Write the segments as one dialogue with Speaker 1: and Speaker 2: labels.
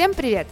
Speaker 1: Всем привет!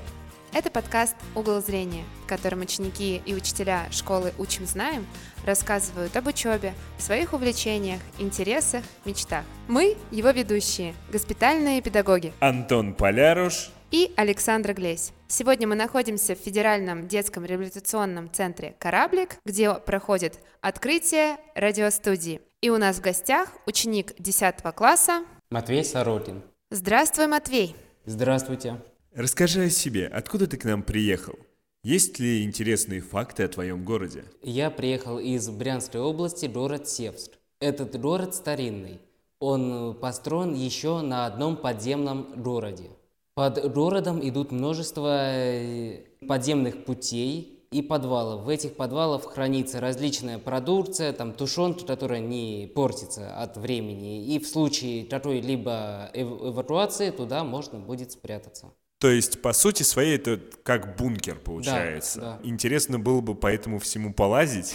Speaker 1: Это подкаст «Угол зрения», в котором ученики и учителя школы «Учим, знаем» рассказывают об учебе, своих увлечениях, интересах, мечтах. Мы – его ведущие, госпитальные педагоги
Speaker 2: Антон Поляруш
Speaker 1: и Александра Глесь. Сегодня мы находимся в Федеральном детском реабилитационном центре «Кораблик», где проходит открытие радиостудии. И у нас в гостях ученик 10 класса
Speaker 3: Матвей Сорокин.
Speaker 1: Здравствуй, Матвей!
Speaker 3: Здравствуйте.
Speaker 2: Расскажи о себе, откуда ты к нам приехал? Есть ли интересные факты о твоем городе?
Speaker 3: Я приехал из Брянской области, город Севск. Этот город старинный. Он построен еще на одном подземном городе. Под городом идут множество э, подземных путей и подвалов. В этих подвалах хранится различная продукция, там тушенки, которая не портится от времени. И в случае какой-либо эв- эвакуации туда можно будет спрятаться.
Speaker 2: То есть, по сути своей, это как бункер получается.
Speaker 3: да.
Speaker 2: Интересно было бы по этому всему полазить.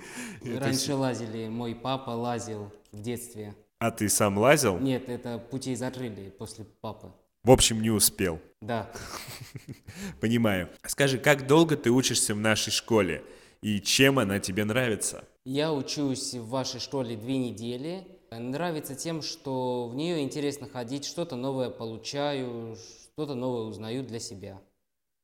Speaker 3: Раньше лазили, мой папа лазил в детстве.
Speaker 2: А ты сам лазил?
Speaker 3: Нет, это путей закрыли после папы.
Speaker 2: В общем, не успел.
Speaker 3: Да.
Speaker 2: Понимаю. Скажи, как долго ты учишься в нашей школе? И чем она тебе нравится?
Speaker 3: Я учусь в вашей школе две недели. Нравится тем, что в нее интересно ходить, что-то новое получаю, что-то новое узнаю для себя.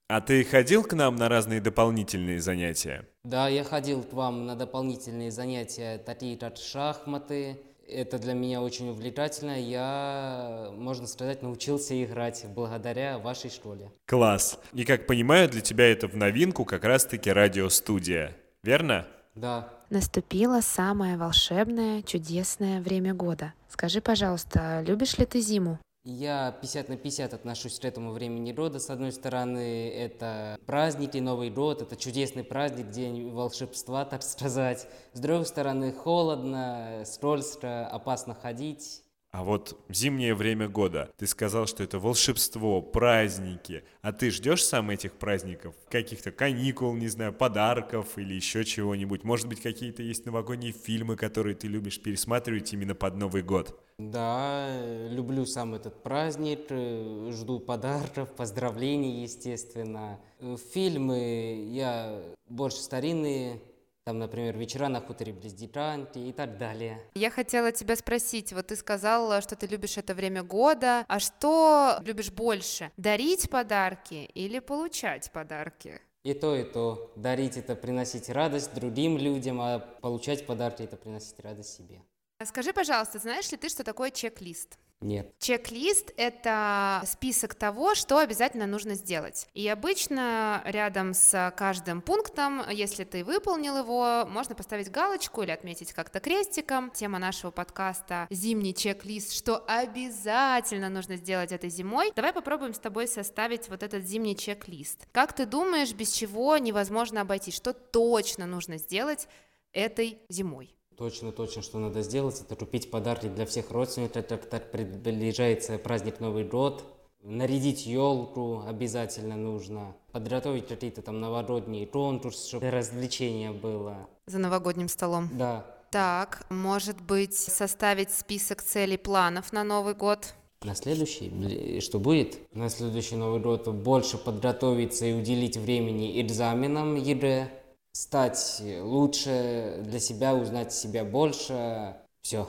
Speaker 2: А ты ходил к нам на разные дополнительные занятия?
Speaker 3: Да, я ходил к вам на дополнительные занятия, такие как шахматы. Это для меня очень увлекательно. Я, можно сказать, научился играть благодаря вашей школе.
Speaker 2: Класс. И как понимаю, для тебя это в новинку как раз-таки радиостудия. Верно?
Speaker 3: Да,
Speaker 1: Наступило самое волшебное, чудесное время года. Скажи, пожалуйста, любишь ли ты зиму?
Speaker 3: Я 50 на 50 отношусь к этому времени года. С одной стороны, это праздники, Новый год, это чудесный праздник, день волшебства, так сказать. С другой стороны, холодно, скользко, опасно ходить.
Speaker 2: А вот зимнее время года, ты сказал, что это волшебство, праздники. А ты ждешь сам этих праздников? Каких-то каникул, не знаю, подарков или еще чего-нибудь? Может быть, какие-то есть новогодние фильмы, которые ты любишь пересматривать именно под Новый год?
Speaker 3: Да, люблю сам этот праздник, э, жду подарков, поздравлений, естественно. Э, Фильмы я больше старинные, там, например, «Вечера на хуторе близ Дитранки» и так далее.
Speaker 1: Я хотела тебя спросить, вот ты сказала, что ты любишь это время года, а что любишь больше, дарить подарки или получать подарки?
Speaker 3: И то, и то. Дарить это приносить радость другим людям, а получать подарки это приносить радость себе.
Speaker 1: Скажи, пожалуйста, знаешь ли ты, что такое чек-лист?
Speaker 3: Нет.
Speaker 1: Чек-лист — это список того, что обязательно нужно сделать. И обычно рядом с каждым пунктом, если ты выполнил его, можно поставить галочку или отметить как-то крестиком. Тема нашего подкаста «Зимний чек-лист», что обязательно нужно сделать этой зимой. Давай попробуем с тобой составить вот этот зимний чек-лист. Как ты думаешь, без чего невозможно обойтись? Что точно нужно сделать этой зимой?
Speaker 3: Точно, точно, что надо сделать, это купить подарки для всех родственников, так, так приближается праздник Новый год. Нарядить елку обязательно нужно. Подготовить какие-то там новогодние конкурсы, чтобы развлечения было.
Speaker 1: За новогодним столом.
Speaker 3: Да.
Speaker 1: Так, может быть, составить список целей, планов на Новый год?
Speaker 3: На следующий, что будет? На следующий Новый год больше подготовиться и уделить времени экзаменам ЕГЭ, стать лучше для себя, узнать себя больше. Все.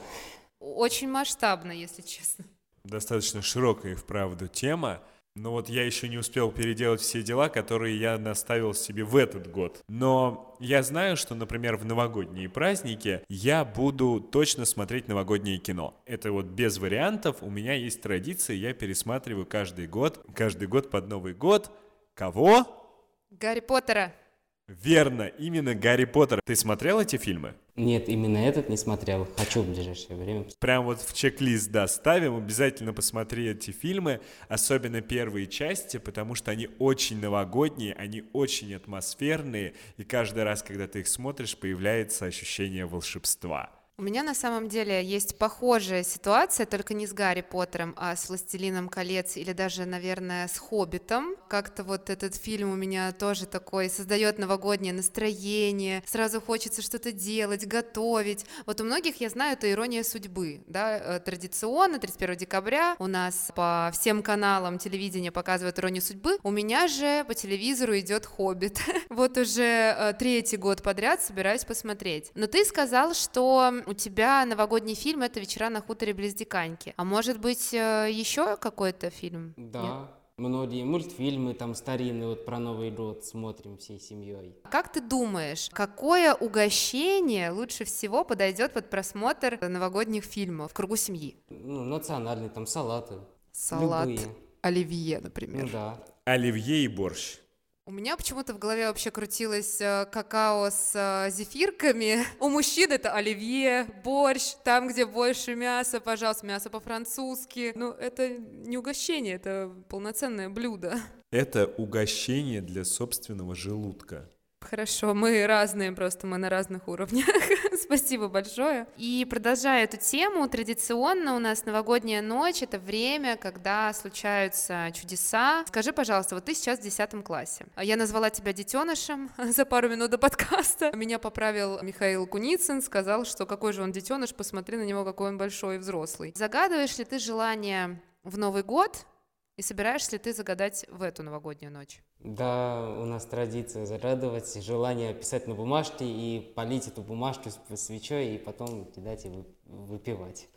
Speaker 1: Очень масштабно, если честно.
Speaker 2: Достаточно широкая и вправду тема. Но вот я еще не успел переделать все дела, которые я наставил себе в этот год. Но я знаю, что, например, в новогодние праздники я буду точно смотреть новогоднее кино. Это вот без вариантов. У меня есть традиция, я пересматриваю каждый год. Каждый год под Новый год. Кого?
Speaker 1: Гарри Поттера.
Speaker 2: Верно, именно Гарри Поттер. Ты смотрел эти фильмы?
Speaker 3: Нет, именно этот не смотрел. Хочу в ближайшее время.
Speaker 2: Прям вот в чек-лист, да, ставим. Обязательно посмотри эти фильмы, особенно первые части, потому что они очень новогодние, они очень атмосферные, и каждый раз, когда ты их смотришь, появляется ощущение волшебства.
Speaker 1: У меня на самом деле есть похожая ситуация, только не с Гарри Поттером, а с «Властелином колец» или даже, наверное, с «Хоббитом». Как-то вот этот фильм у меня тоже такой создает новогоднее настроение, сразу хочется что-то делать, готовить. Вот у многих, я знаю, это ирония судьбы, да, э, традиционно 31 декабря у нас по всем каналам телевидения показывают иронию судьбы, у меня же по телевизору идет «Хоббит». Вот уже э, третий год подряд собираюсь посмотреть. Но ты сказал, что у тебя новогодний фильм это «Вечера на хуторе близ Диканьки». А может быть, э, еще какой-то фильм?
Speaker 3: Да. Нет? Многие мультфильмы там старинные, вот про Новый год смотрим всей семьей.
Speaker 1: Как ты думаешь, какое угощение лучше всего подойдет под просмотр новогодних фильмов в кругу семьи?
Speaker 3: Ну, национальные, там салаты.
Speaker 1: Салат
Speaker 3: Любые.
Speaker 1: оливье, например.
Speaker 3: Ну да.
Speaker 2: Оливье и борщ.
Speaker 1: У меня почему-то в голове вообще крутилось э, какао с э, зефирками. У мужчин это оливье, борщ, там, где больше мяса, пожалуйста, мясо по-французски. Ну, это не угощение, это полноценное блюдо.
Speaker 2: Это угощение для собственного желудка.
Speaker 1: Хорошо, мы разные, просто мы на разных уровнях. Спасибо большое. И продолжая эту тему, традиционно у нас новогодняя ночь — это время, когда случаются чудеса. Скажи, пожалуйста, вот ты сейчас в 10 классе. Я назвала тебя детенышем за пару минут до подкаста. Меня поправил Михаил Куницын, сказал, что какой же он детеныш, посмотри на него, какой он большой и взрослый. Загадываешь ли ты желание в Новый год и собираешься ли ты загадать в эту новогоднюю ночь?
Speaker 3: Да, у нас традиция загадывать, желание писать на бумажке и полить эту бумажку свечой и потом кидать и выпивать.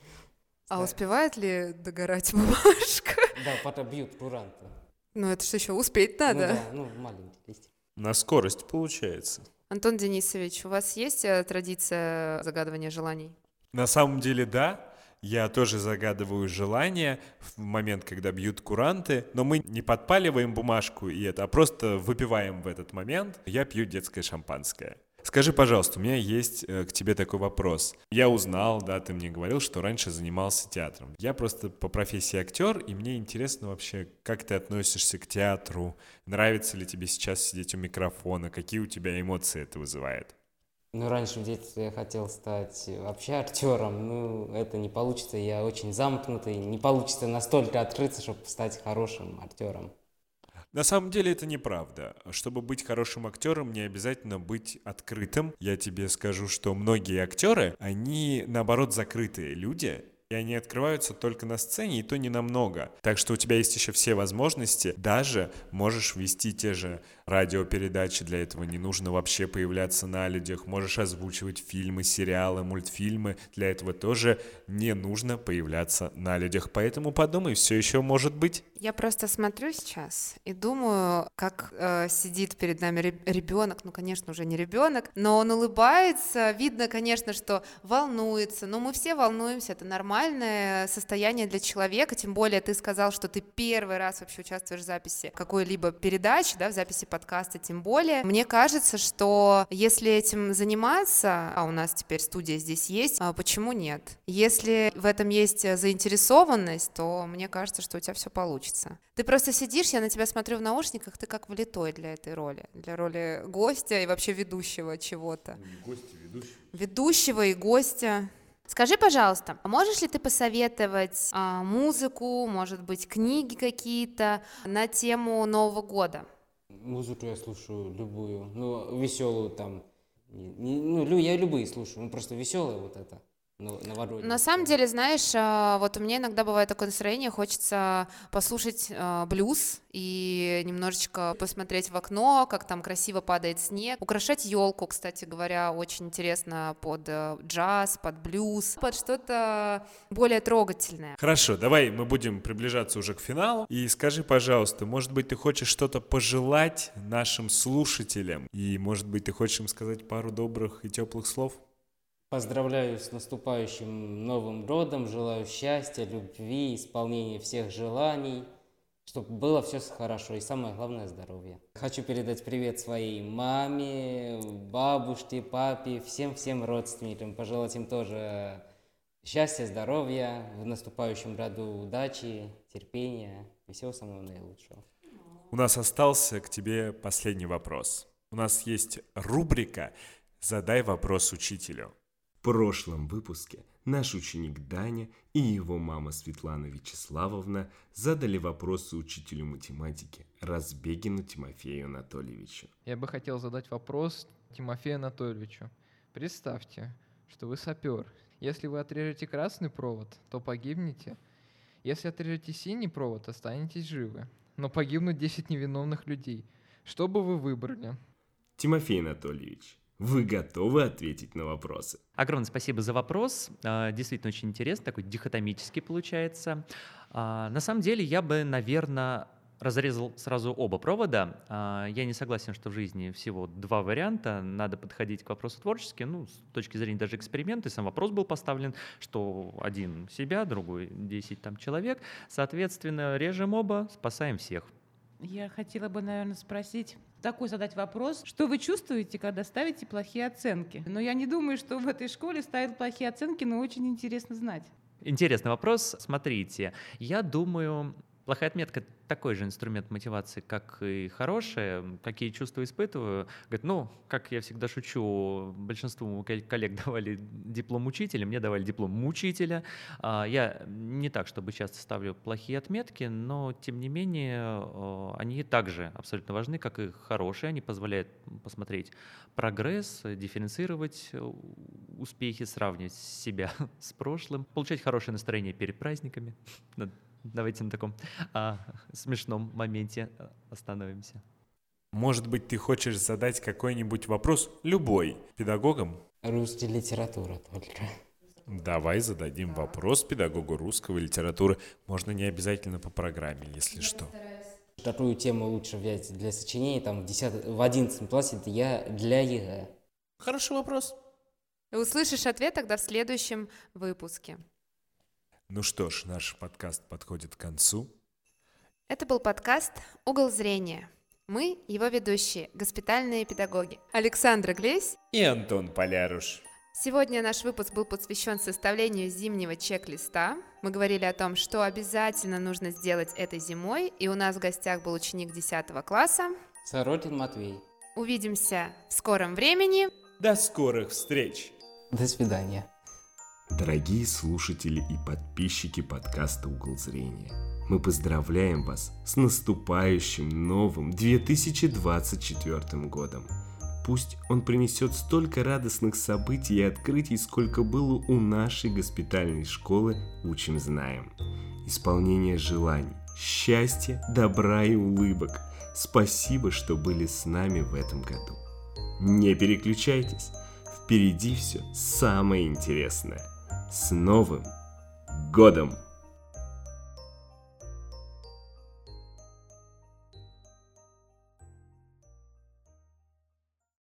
Speaker 1: А успевает ли догорать бумажка?
Speaker 3: Да, потом бьют куранты.
Speaker 1: Ну это что еще успеть надо?
Speaker 3: Ну да, ну маленький листик.
Speaker 2: На скорость получается.
Speaker 1: Антон Денисович, у вас есть э, традиция загадывания желаний?
Speaker 2: На самом деле да, я тоже загадываю желание в момент, когда бьют куранты, но мы не подпаливаем бумажку и это, а просто выпиваем в этот момент. Я пью детское шампанское. Скажи, пожалуйста, у меня есть э, к тебе такой вопрос. Я узнал, да, ты мне говорил, что раньше занимался театром. Я просто по профессии актер, и мне интересно вообще, как ты относишься к театру, нравится ли тебе сейчас сидеть у микрофона, какие у тебя эмоции это вызывает.
Speaker 3: Ну, раньше в детстве я хотел стать вообще актером, ну, это не получится, я очень замкнутый, не получится настолько открыться, чтобы стать хорошим актером.
Speaker 2: На самом деле это неправда. Чтобы быть хорошим актером, не обязательно быть открытым. Я тебе скажу, что многие актеры, они наоборот закрытые люди, и они открываются только на сцене, и то не намного. Так что у тебя есть еще все возможности, даже можешь вести те же радиопередачи, для этого не нужно вообще появляться на людях, можешь озвучивать фильмы, сериалы, мультфильмы, для этого тоже не нужно появляться на людях. Поэтому подумай, все еще может быть.
Speaker 1: Я просто смотрю сейчас и думаю, как э, сидит перед нами ребенок, ну, конечно, уже не ребенок, но он улыбается, видно, конечно, что волнуется, но мы все волнуемся, это нормальное состояние для человека, тем более ты сказал, что ты первый раз вообще участвуешь в записи какой-либо передачи, да, в записи подкаста, тем более. Мне кажется, что если этим заниматься, а у нас теперь студия здесь есть, а почему нет? Если в этом есть заинтересованность, то мне кажется, что у тебя все получится. Ты просто сидишь, я на тебя смотрю в наушниках, ты как влитой для этой роли, для роли гостя и вообще ведущего чего-то.
Speaker 2: Гостя, ведущего.
Speaker 1: Ведущего и гостя. Скажи, пожалуйста, а можешь ли ты посоветовать а, музыку, может быть, книги какие-то на тему Нового года?
Speaker 3: Музыку я слушаю любую, ну, веселую там. Ну, я любые слушаю, ну, просто веселая вот это.
Speaker 1: На самом деле, знаешь, а, вот у меня иногда бывает такое настроение, хочется послушать а, блюз и немножечко посмотреть в окно, как там красиво падает снег, украшать елку, кстати говоря, очень интересно под э, джаз, под блюз, под что-то более трогательное.
Speaker 2: Хорошо, давай мы будем приближаться уже к финалу. И скажи, пожалуйста, может быть, ты хочешь что-то пожелать нашим слушателям? И, может быть, ты хочешь им сказать пару добрых и теплых слов?
Speaker 3: Поздравляю с наступающим Новым годом, желаю счастья, любви, исполнения всех желаний, чтобы было все хорошо и самое главное здоровье. Хочу передать привет своей маме, бабушке, папе, всем-всем родственникам, пожелать им тоже счастья, здоровья, в наступающем году удачи, терпения и всего самого наилучшего.
Speaker 2: У нас остался к тебе последний вопрос. У нас есть рубрика «Задай вопрос учителю».
Speaker 4: В прошлом выпуске наш ученик Даня и его мама Светлана Вячеславовна задали вопросы учителю математики Разбегину Тимофею Анатольевичу.
Speaker 5: Я бы хотел задать вопрос Тимофею Анатольевичу. Представьте, что вы сапер. Если вы отрежете красный провод, то погибнете. Если отрежете синий провод, останетесь живы. Но погибнут 10 невиновных людей. Что бы вы выбрали?
Speaker 4: Тимофей Анатольевич, вы готовы ответить на вопросы?
Speaker 6: Огромное спасибо за вопрос. А, Действительно очень интересно, такой дихотомический получается. А, На самом деле я бы, наверное, разрезал сразу оба провода. А, Я не согласен, что в жизни всего два варианта. Надо подходить к вопросу творчески. Ну, с точки зрения даже эксперимента, и сам вопрос был поставлен, что один себя, другой 10 там человек. Соответственно, режем оба, спасаем всех.
Speaker 7: Я хотела бы, наверное, спросить, такой задать вопрос, что вы чувствуете, когда ставите плохие оценки? Но я не думаю, что в этой школе ставят плохие оценки, но очень интересно знать.
Speaker 6: Интересный вопрос. Смотрите, я думаю, плохая отметка такой же инструмент мотивации, как и хорошая. Какие чувства испытываю? Говорит, ну, как я всегда шучу, большинству кол- коллег давали диплом учителя, мне давали диплом мучителя. А, Я не так, чтобы часто ставлю плохие отметки, но тем не менее они также абсолютно важны, как и хорошие. Они позволяют посмотреть прогресс, дифференцировать э, успехи, сравнивать себя с прошлым, получать хорошее настроение перед праздниками. На- Давайте на таком а, смешном моменте э, остановимся.
Speaker 2: Может быть, ты хочешь задать какой-нибудь вопрос любой педагогам?
Speaker 3: Русская литература только.
Speaker 2: Давай зададим вопрос педагогу русского литературы. Можно не обязательно по программе, если что.
Speaker 3: Какую тему лучше взять для сочинения, там, в, 10, в 11 классе, это я для ЕГЭ.
Speaker 8: Хороший вопрос.
Speaker 1: Услышишь ответ тогда в следующем выпуске.
Speaker 2: Ну что ж, наш подкаст подходит к концу.
Speaker 1: Это был подкаст «Угол зрения». Мы его ведущие, госпитальные педагоги. Александра Глесь.
Speaker 2: И Антон Поляруш.
Speaker 1: Сегодня наш выпуск был посвящен составлению зимнего чек-листа. Мы говорили о том, что обязательно нужно сделать этой зимой, и у нас в гостях был ученик 10 класса.
Speaker 3: Сорокин Матвей.
Speaker 1: Увидимся в скором времени.
Speaker 2: До скорых встреч!
Speaker 3: До свидания.
Speaker 4: Дорогие слушатели и подписчики подкаста «Угол зрения», мы поздравляем вас с наступающим новым 2024 годом. Пусть он принесет столько радостных событий и открытий, сколько было у нашей госпитальной школы «Учим знаем». Исполнение желаний, счастья, добра и улыбок. Спасибо, что были с нами в этом году. Не переключайтесь, впереди все самое интересное. С Новым годом!